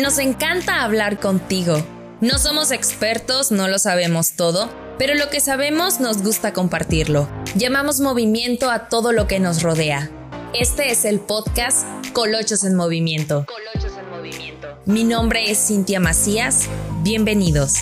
Nos encanta hablar contigo. No somos expertos, no lo sabemos todo, pero lo que sabemos nos gusta compartirlo. Llamamos movimiento a todo lo que nos rodea. Este es el podcast Colochos en Movimiento. Colochos en Movimiento. Mi nombre es Cintia Macías. Bienvenidos.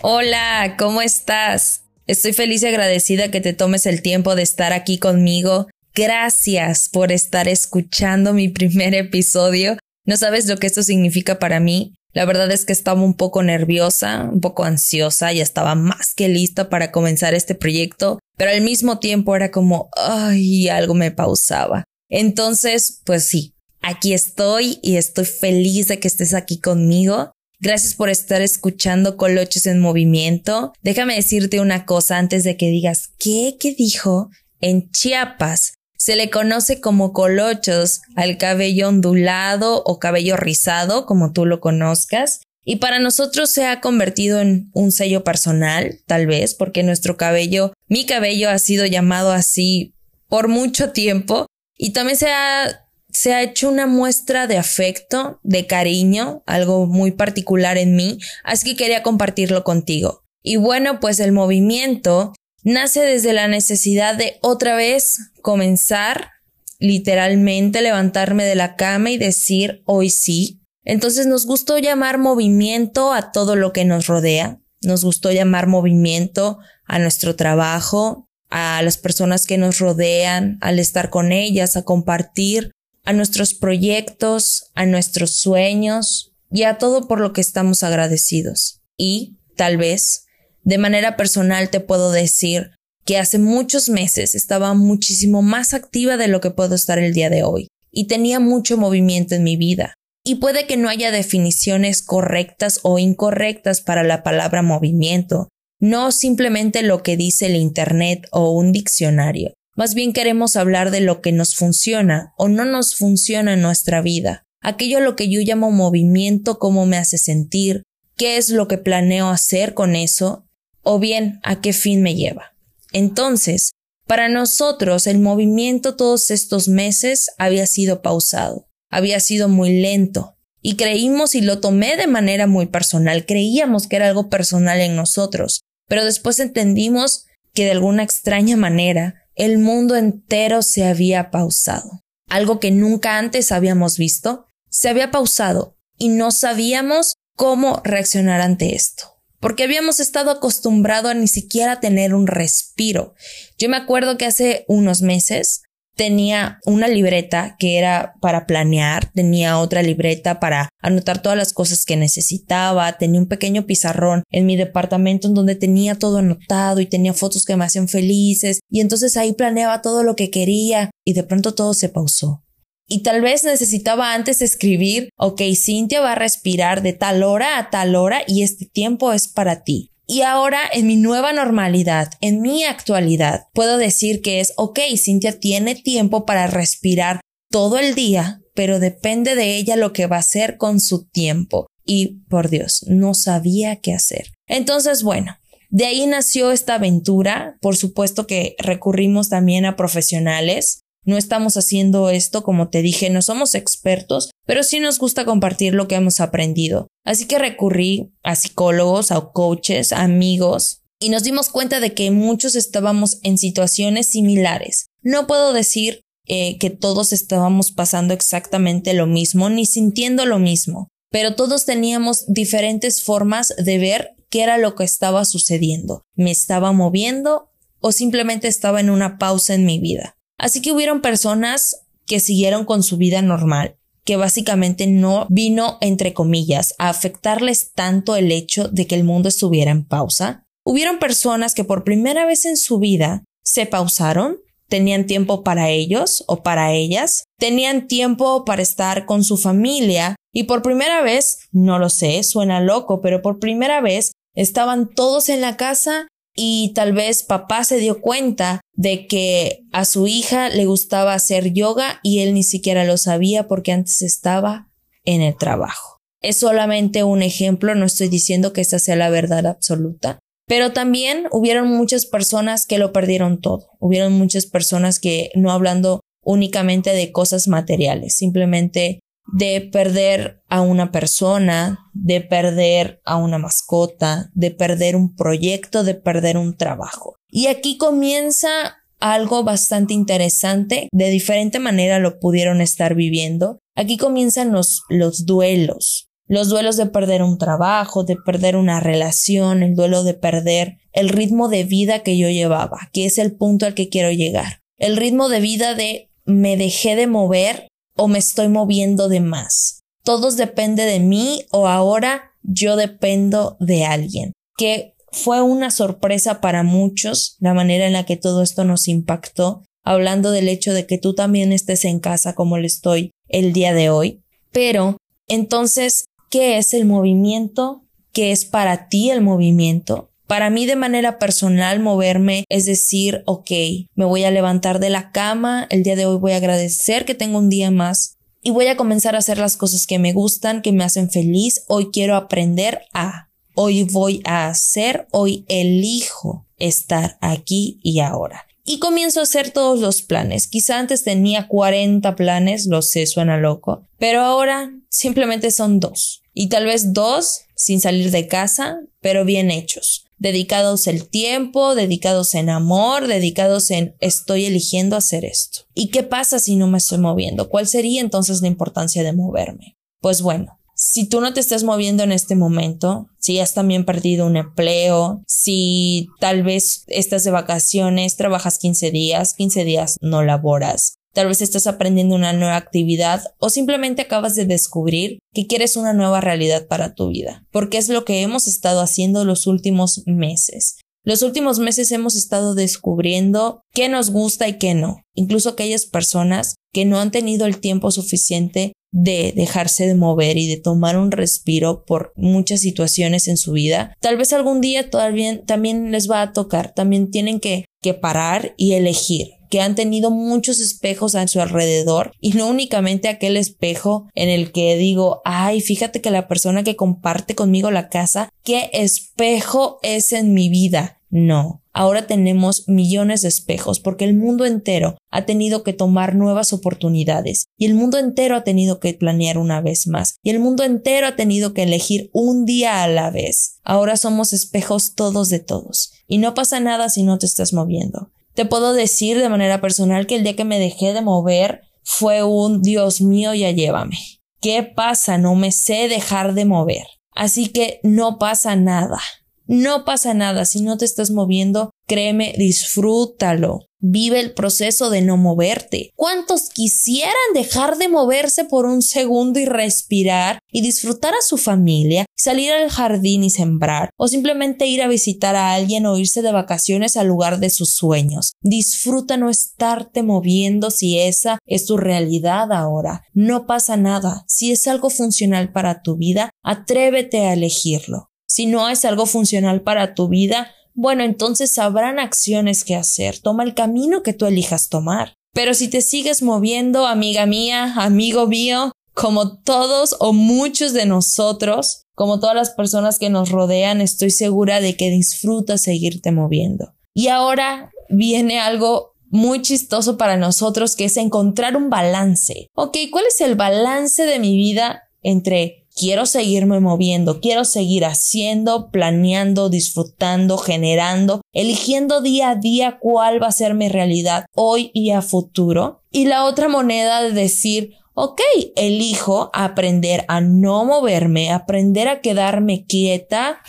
Hola, ¿cómo estás? Estoy feliz y agradecida que te tomes el tiempo de estar aquí conmigo. Gracias por estar escuchando mi primer episodio. No sabes lo que esto significa para mí. La verdad es que estaba un poco nerviosa, un poco ansiosa, y estaba más que lista para comenzar este proyecto, pero al mismo tiempo era como, ay, algo me pausaba. Entonces, pues sí, aquí estoy y estoy feliz de que estés aquí conmigo. Gracias por estar escuchando Colochos en Movimiento. Déjame decirte una cosa antes de que digas, ¿qué? ¿Qué dijo? En Chiapas se le conoce como colochos al cabello ondulado o cabello rizado, como tú lo conozcas. Y para nosotros se ha convertido en un sello personal, tal vez, porque nuestro cabello, mi cabello ha sido llamado así por mucho tiempo. Y también se ha se ha hecho una muestra de afecto, de cariño, algo muy particular en mí, así que quería compartirlo contigo. Y bueno, pues el movimiento nace desde la necesidad de otra vez comenzar, literalmente levantarme de la cama y decir hoy sí. Entonces nos gustó llamar movimiento a todo lo que nos rodea, nos gustó llamar movimiento a nuestro trabajo, a las personas que nos rodean, al estar con ellas, a compartir, a nuestros proyectos, a nuestros sueños y a todo por lo que estamos agradecidos. Y, tal vez, de manera personal te puedo decir que hace muchos meses estaba muchísimo más activa de lo que puedo estar el día de hoy y tenía mucho movimiento en mi vida. Y puede que no haya definiciones correctas o incorrectas para la palabra movimiento, no simplemente lo que dice el Internet o un diccionario. Más bien queremos hablar de lo que nos funciona o no nos funciona en nuestra vida. Aquello lo que yo llamo movimiento, cómo me hace sentir, qué es lo que planeo hacer con eso, o bien a qué fin me lleva. Entonces, para nosotros el movimiento todos estos meses había sido pausado, había sido muy lento, y creímos y lo tomé de manera muy personal, creíamos que era algo personal en nosotros, pero después entendimos que de alguna extraña manera el mundo entero se había pausado. Algo que nunca antes habíamos visto, se había pausado y no sabíamos cómo reaccionar ante esto. Porque habíamos estado acostumbrados a ni siquiera tener un respiro. Yo me acuerdo que hace unos meses tenía una libreta que era para planear, tenía otra libreta para anotar todas las cosas que necesitaba, tenía un pequeño pizarrón en mi departamento en donde tenía todo anotado y tenía fotos que me hacían felices y entonces ahí planeaba todo lo que quería y de pronto todo se pausó. Y tal vez necesitaba antes escribir, ok, Cintia va a respirar de tal hora a tal hora y este tiempo es para ti. Y ahora, en mi nueva normalidad, en mi actualidad, puedo decir que es, ok, Cintia tiene tiempo para respirar todo el día, pero depende de ella lo que va a hacer con su tiempo. Y, por Dios, no sabía qué hacer. Entonces, bueno, de ahí nació esta aventura. Por supuesto que recurrimos también a profesionales no estamos haciendo esto, como te dije, no somos expertos, pero sí nos gusta compartir lo que hemos aprendido. Así que recurrí a psicólogos, a coaches, amigos, y nos dimos cuenta de que muchos estábamos en situaciones similares. No puedo decir eh, que todos estábamos pasando exactamente lo mismo ni sintiendo lo mismo, pero todos teníamos diferentes formas de ver qué era lo que estaba sucediendo. ¿Me estaba moviendo o simplemente estaba en una pausa en mi vida? Así que hubieron personas que siguieron con su vida normal, que básicamente no vino, entre comillas, a afectarles tanto el hecho de que el mundo estuviera en pausa. Hubieron personas que por primera vez en su vida se pausaron, tenían tiempo para ellos o para ellas, tenían tiempo para estar con su familia y por primera vez, no lo sé, suena loco, pero por primera vez estaban todos en la casa y tal vez papá se dio cuenta de que a su hija le gustaba hacer yoga y él ni siquiera lo sabía porque antes estaba en el trabajo. Es solamente un ejemplo, no estoy diciendo que esta sea la verdad absoluta, Pero también hubieron muchas personas que lo perdieron todo. Hubieron muchas personas que no hablando únicamente de cosas materiales, simplemente de perder a una persona, de perder a una mascota, de perder un proyecto, de perder un trabajo. Y aquí comienza algo bastante interesante, de diferente manera lo pudieron estar viviendo. Aquí comienzan los, los duelos, los duelos de perder un trabajo, de perder una relación, el duelo de perder el ritmo de vida que yo llevaba, que es el punto al que quiero llegar. El ritmo de vida de me dejé de mover o me estoy moviendo de más. Todos depende de mí o ahora yo dependo de alguien. Que fue una sorpresa para muchos la manera en la que todo esto nos impactó, hablando del hecho de que tú también estés en casa como lo estoy el día de hoy. Pero, entonces, ¿qué es el movimiento? ¿Qué es para ti el movimiento? Para mí de manera personal moverme es decir, ok, me voy a levantar de la cama, el día de hoy voy a agradecer que tengo un día más y voy a comenzar a hacer las cosas que me gustan, que me hacen feliz, hoy quiero aprender a, hoy voy a hacer, hoy elijo estar aquí y ahora y comienzo a hacer todos los planes. Quizá antes tenía 40 planes, lo sé, suena loco, pero ahora simplemente son dos. Y tal vez dos sin salir de casa, pero bien hechos. Dedicados el tiempo, dedicados en amor, dedicados en estoy eligiendo hacer esto. ¿Y qué pasa si no me estoy moviendo? ¿Cuál sería entonces la importancia de moverme? Pues bueno, si tú no te estás moviendo en este momento, si has también perdido un empleo, si tal vez estás de vacaciones, trabajas 15 días, 15 días no laboras, tal vez estás aprendiendo una nueva actividad o simplemente acabas de descubrir que quieres una nueva realidad para tu vida, porque es lo que hemos estado haciendo los últimos meses. Los últimos meses hemos estado descubriendo qué nos gusta y qué no. Incluso aquellas personas que no han tenido el tiempo suficiente de dejarse de mover y de tomar un respiro por muchas situaciones en su vida, tal vez algún día también les va a tocar, también tienen que, que parar y elegir que han tenido muchos espejos a su alrededor y no únicamente aquel espejo en el que digo, ay, fíjate que la persona que comparte conmigo la casa, ¿qué espejo es en mi vida? No, ahora tenemos millones de espejos porque el mundo entero ha tenido que tomar nuevas oportunidades y el mundo entero ha tenido que planear una vez más y el mundo entero ha tenido que elegir un día a la vez. Ahora somos espejos todos de todos y no pasa nada si no te estás moviendo. Te puedo decir de manera personal que el día que me dejé de mover fue un Dios mío ya llévame. ¿Qué pasa? No me sé dejar de mover. Así que no pasa nada. No pasa nada si no te estás moviendo, créeme, disfrútalo. Vive el proceso de no moverte. ¿Cuántos quisieran dejar de moverse por un segundo y respirar y disfrutar a su familia, salir al jardín y sembrar, o simplemente ir a visitar a alguien o irse de vacaciones al lugar de sus sueños? Disfruta no estarte moviendo si esa es tu realidad ahora. No pasa nada. Si es algo funcional para tu vida, atrévete a elegirlo. Si no es algo funcional para tu vida, bueno, entonces habrán acciones que hacer. Toma el camino que tú elijas tomar. Pero si te sigues moviendo, amiga mía, amigo mío, como todos o muchos de nosotros, como todas las personas que nos rodean, estoy segura de que disfrutas seguirte moviendo. Y ahora viene algo muy chistoso para nosotros que es encontrar un balance. Ok, ¿cuál es el balance de mi vida entre quiero seguirme moviendo, quiero seguir haciendo, planeando, disfrutando, generando, eligiendo día a día cuál va a ser mi realidad hoy y a futuro. Y la otra moneda de decir, ok, elijo aprender a no moverme, aprender a quedarme quieta,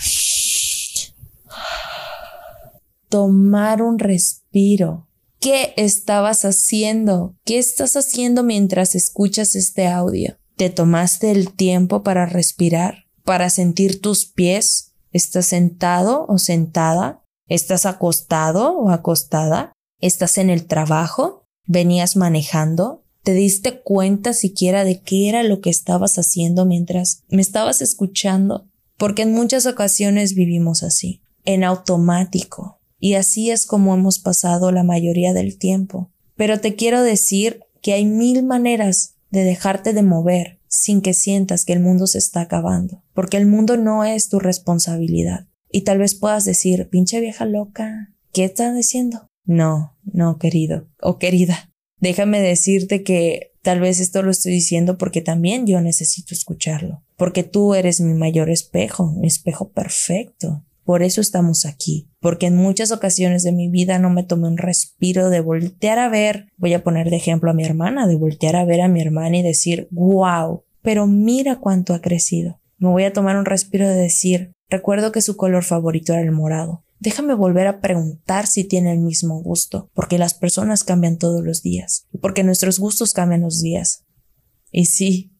tomar un respiro. ¿Qué estabas haciendo? ¿Qué estás haciendo mientras escuchas este audio? ¿Te tomaste el tiempo para respirar? ¿Para sentir tus pies? ¿Estás sentado o sentada? ¿Estás acostado o acostada? ¿Estás en el trabajo? ¿Venías manejando? ¿Te diste cuenta siquiera de qué era lo que estabas haciendo mientras me estabas escuchando? Porque en muchas ocasiones vivimos así, en automático, y así es como hemos pasado la mayoría del tiempo. Pero te quiero decir que hay mil maneras de dejarte de mover sin que sientas que el mundo se está acabando, porque el mundo no es tu responsabilidad. Y tal vez puedas decir, pinche vieja loca, ¿qué estás diciendo? No, no, querido o querida. Déjame decirte que tal vez esto lo estoy diciendo porque también yo necesito escucharlo, porque tú eres mi mayor espejo, mi espejo perfecto. Por eso estamos aquí, porque en muchas ocasiones de mi vida no me tomé un respiro de voltear a ver, voy a poner de ejemplo a mi hermana, de voltear a ver a mi hermana y decir, wow, pero mira cuánto ha crecido. Me voy a tomar un respiro de decir, recuerdo que su color favorito era el morado. Déjame volver a preguntar si tiene el mismo gusto, porque las personas cambian todos los días, porque nuestros gustos cambian los días. Y sí,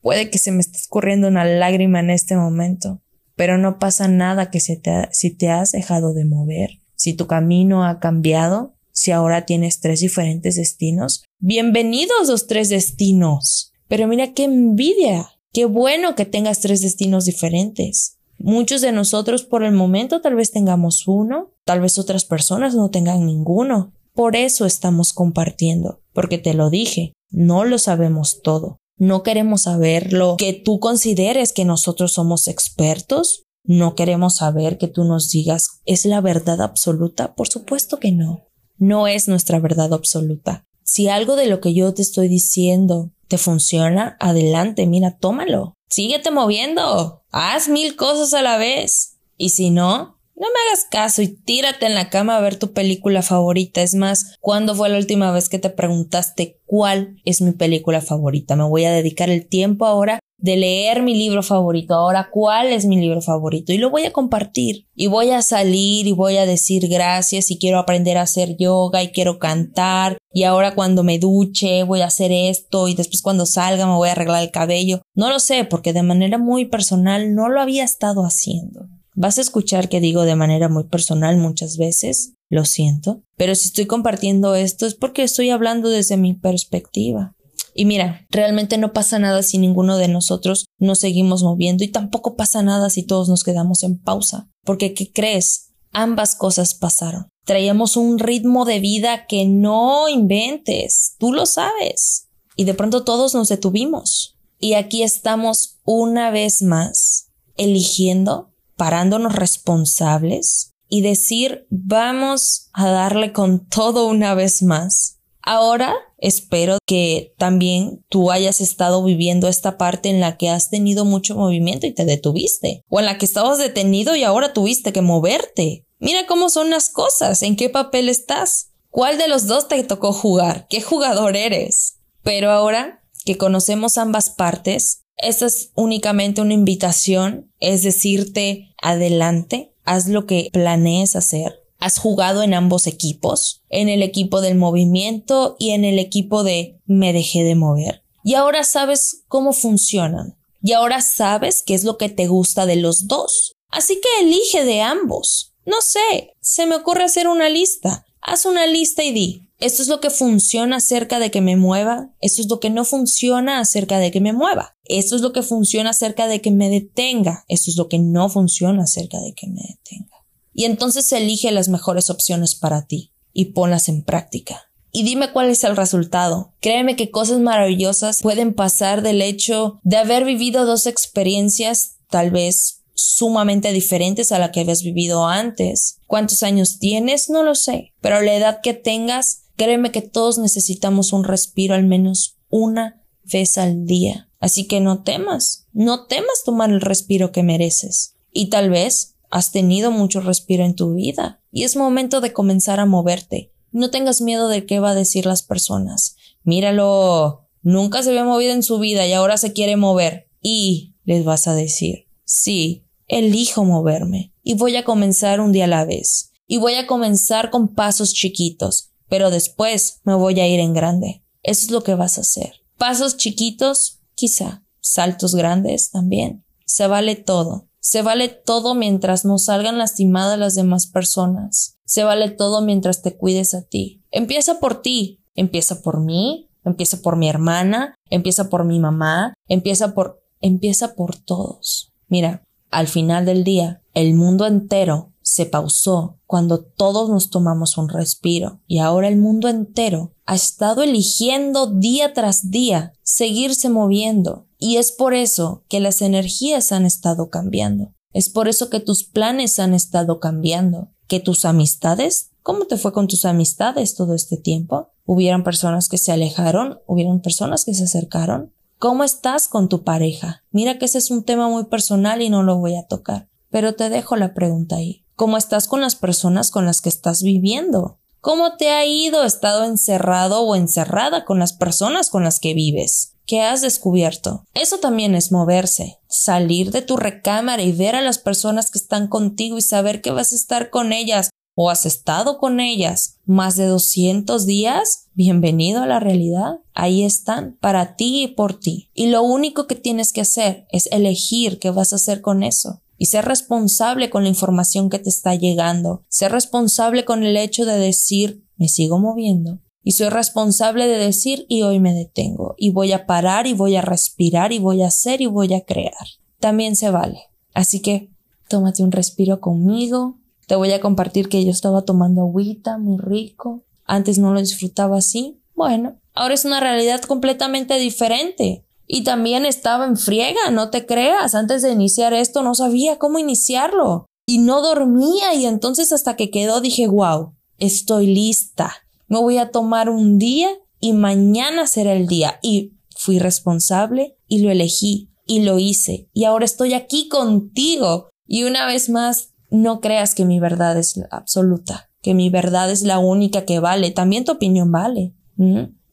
puede que se me esté escurriendo una lágrima en este momento, pero no pasa nada que se te si te has dejado de mover, si tu camino ha cambiado, si ahora tienes tres diferentes destinos. Bienvenidos los tres destinos. Pero mira qué envidia. Qué bueno que tengas tres destinos diferentes. Muchos de nosotros por el momento tal vez tengamos uno, tal vez otras personas no tengan ninguno. Por eso estamos compartiendo, porque te lo dije, no lo sabemos todo. No queremos saber lo que tú consideres que nosotros somos expertos. No queremos saber que tú nos digas ¿es la verdad absoluta? Por supuesto que no. No es nuestra verdad absoluta. Si algo de lo que yo te estoy diciendo te funciona, adelante, mira, tómalo. Síguete moviendo. Haz mil cosas a la vez. Y si no, no me hagas caso y tírate en la cama a ver tu película favorita. Es más, ¿cuándo fue la última vez que te preguntaste cuál es mi película favorita? Me voy a dedicar el tiempo ahora de leer mi libro favorito. Ahora, ¿cuál es mi libro favorito? Y lo voy a compartir. Y voy a salir y voy a decir gracias y quiero aprender a hacer yoga y quiero cantar. Y ahora cuando me duche voy a hacer esto y después cuando salga me voy a arreglar el cabello. No lo sé porque de manera muy personal no lo había estado haciendo. Vas a escuchar que digo de manera muy personal muchas veces, lo siento, pero si estoy compartiendo esto es porque estoy hablando desde mi perspectiva. Y mira, realmente no pasa nada si ninguno de nosotros nos seguimos moviendo y tampoco pasa nada si todos nos quedamos en pausa. Porque, ¿qué crees? Ambas cosas pasaron. Traíamos un ritmo de vida que no inventes. Tú lo sabes. Y de pronto todos nos detuvimos. Y aquí estamos una vez más eligiendo, parándonos responsables y decir vamos a darle con todo una vez más. Ahora Espero que también tú hayas estado viviendo esta parte en la que has tenido mucho movimiento y te detuviste, o en la que estabas detenido y ahora tuviste que moverte. Mira cómo son las cosas, en qué papel estás, cuál de los dos te tocó jugar, qué jugador eres. Pero ahora que conocemos ambas partes, esta es únicamente una invitación, es decirte adelante, haz lo que planees hacer, has jugado en ambos equipos, en el equipo del movimiento y en el equipo de me dejé de mover. Y ahora sabes cómo funcionan. Y ahora sabes qué es lo que te gusta de los dos. Así que elige de ambos. No sé, se me ocurre hacer una lista. Haz una lista y di, esto es lo que funciona acerca de que me mueva, esto es lo que no funciona acerca de que me mueva, esto es lo que funciona acerca de que me detenga, esto es lo que no funciona acerca de que me detenga y entonces elige las mejores opciones para ti y ponlas en práctica. Y dime cuál es el resultado. Créeme que cosas maravillosas pueden pasar del hecho de haber vivido dos experiencias tal vez sumamente diferentes a la que habías vivido antes. ¿Cuántos años tienes? No lo sé. Pero la edad que tengas, créeme que todos necesitamos un respiro al menos una vez al día. Así que no temas, no temas tomar el respiro que mereces. Y tal vez Has tenido mucho respiro en tu vida y es momento de comenzar a moverte. No tengas miedo de qué va a decir las personas. Míralo, nunca se había movido en su vida y ahora se quiere mover. Y les vas a decir, sí, elijo moverme y voy a comenzar un día a la vez. Y voy a comenzar con pasos chiquitos, pero después me voy a ir en grande. Eso es lo que vas a hacer. Pasos chiquitos, quizá. Saltos grandes también. Se vale todo. Se vale todo mientras no salgan lastimadas las demás personas. Se vale todo mientras te cuides a ti. Empieza por ti. Empieza por mí. Empieza por mi hermana. Empieza por mi mamá. Empieza por... Empieza por todos. Mira, al final del día, el mundo entero se pausó cuando todos nos tomamos un respiro y ahora el mundo entero ha estado eligiendo día tras día seguirse moviendo y es por eso que las energías han estado cambiando. Es por eso que tus planes han estado cambiando. Que tus amistades, ¿cómo te fue con tus amistades todo este tiempo? Hubieron personas que se alejaron, hubieron personas que se acercaron. ¿Cómo estás con tu pareja? Mira que ese es un tema muy personal y no lo voy a tocar, pero te dejo la pregunta ahí. ¿Cómo estás con las personas con las que estás viviendo? ¿Cómo te ha ido? estado encerrado o encerrada con las personas con las que vives? ¿Qué has descubierto? Eso también es moverse, salir de tu recámara y ver a las personas que están contigo y saber que vas a estar con ellas o has estado con ellas más de 200 días, bienvenido a la realidad. Ahí están, para ti y por ti. Y lo único que tienes que hacer es elegir qué vas a hacer con eso y ser responsable con la información que te está llegando, ser responsable con el hecho de decir me sigo moviendo y soy responsable de decir y hoy me detengo y voy a parar y voy a respirar y voy a hacer y voy a crear. También se vale. Así que tómate un respiro conmigo. Te voy a compartir que yo estaba tomando agüita muy rico. Antes no lo disfrutaba así. Bueno, ahora es una realidad completamente diferente. Y también estaba en friega, no te creas. Antes de iniciar esto no sabía cómo iniciarlo. Y no dormía y entonces hasta que quedó dije, wow, estoy lista. Me voy a tomar un día y mañana será el día. Y fui responsable y lo elegí y lo hice. Y ahora estoy aquí contigo. Y una vez más, no creas que mi verdad es absoluta, que mi verdad es la única que vale. También tu opinión vale.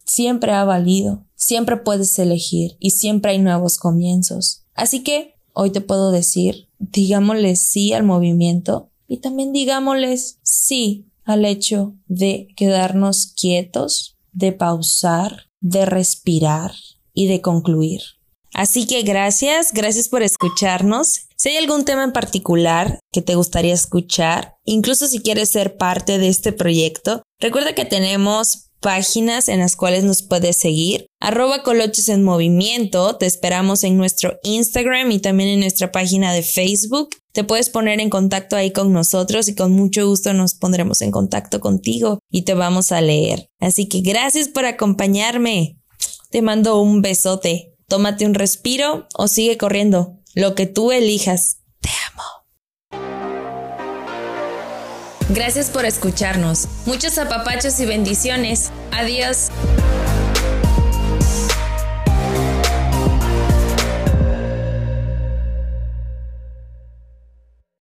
Siempre ha valido. Siempre puedes elegir y siempre hay nuevos comienzos. Así que hoy te puedo decir, digámosle sí al movimiento y también digámosles sí al hecho de quedarnos quietos, de pausar, de respirar y de concluir. Así que gracias, gracias por escucharnos. Si hay algún tema en particular que te gustaría escuchar, incluso si quieres ser parte de este proyecto, recuerda que tenemos páginas en las cuales nos puedes seguir. Arroba Coloches en Movimiento. Te esperamos en nuestro Instagram y también en nuestra página de Facebook. Te puedes poner en contacto ahí con nosotros y con mucho gusto nos pondremos en contacto contigo y te vamos a leer. Así que gracias por acompañarme. Te mando un besote. Tómate un respiro o sigue corriendo. Lo que tú elijas. Gracias por escucharnos. Muchos apapachos y bendiciones. Adiós.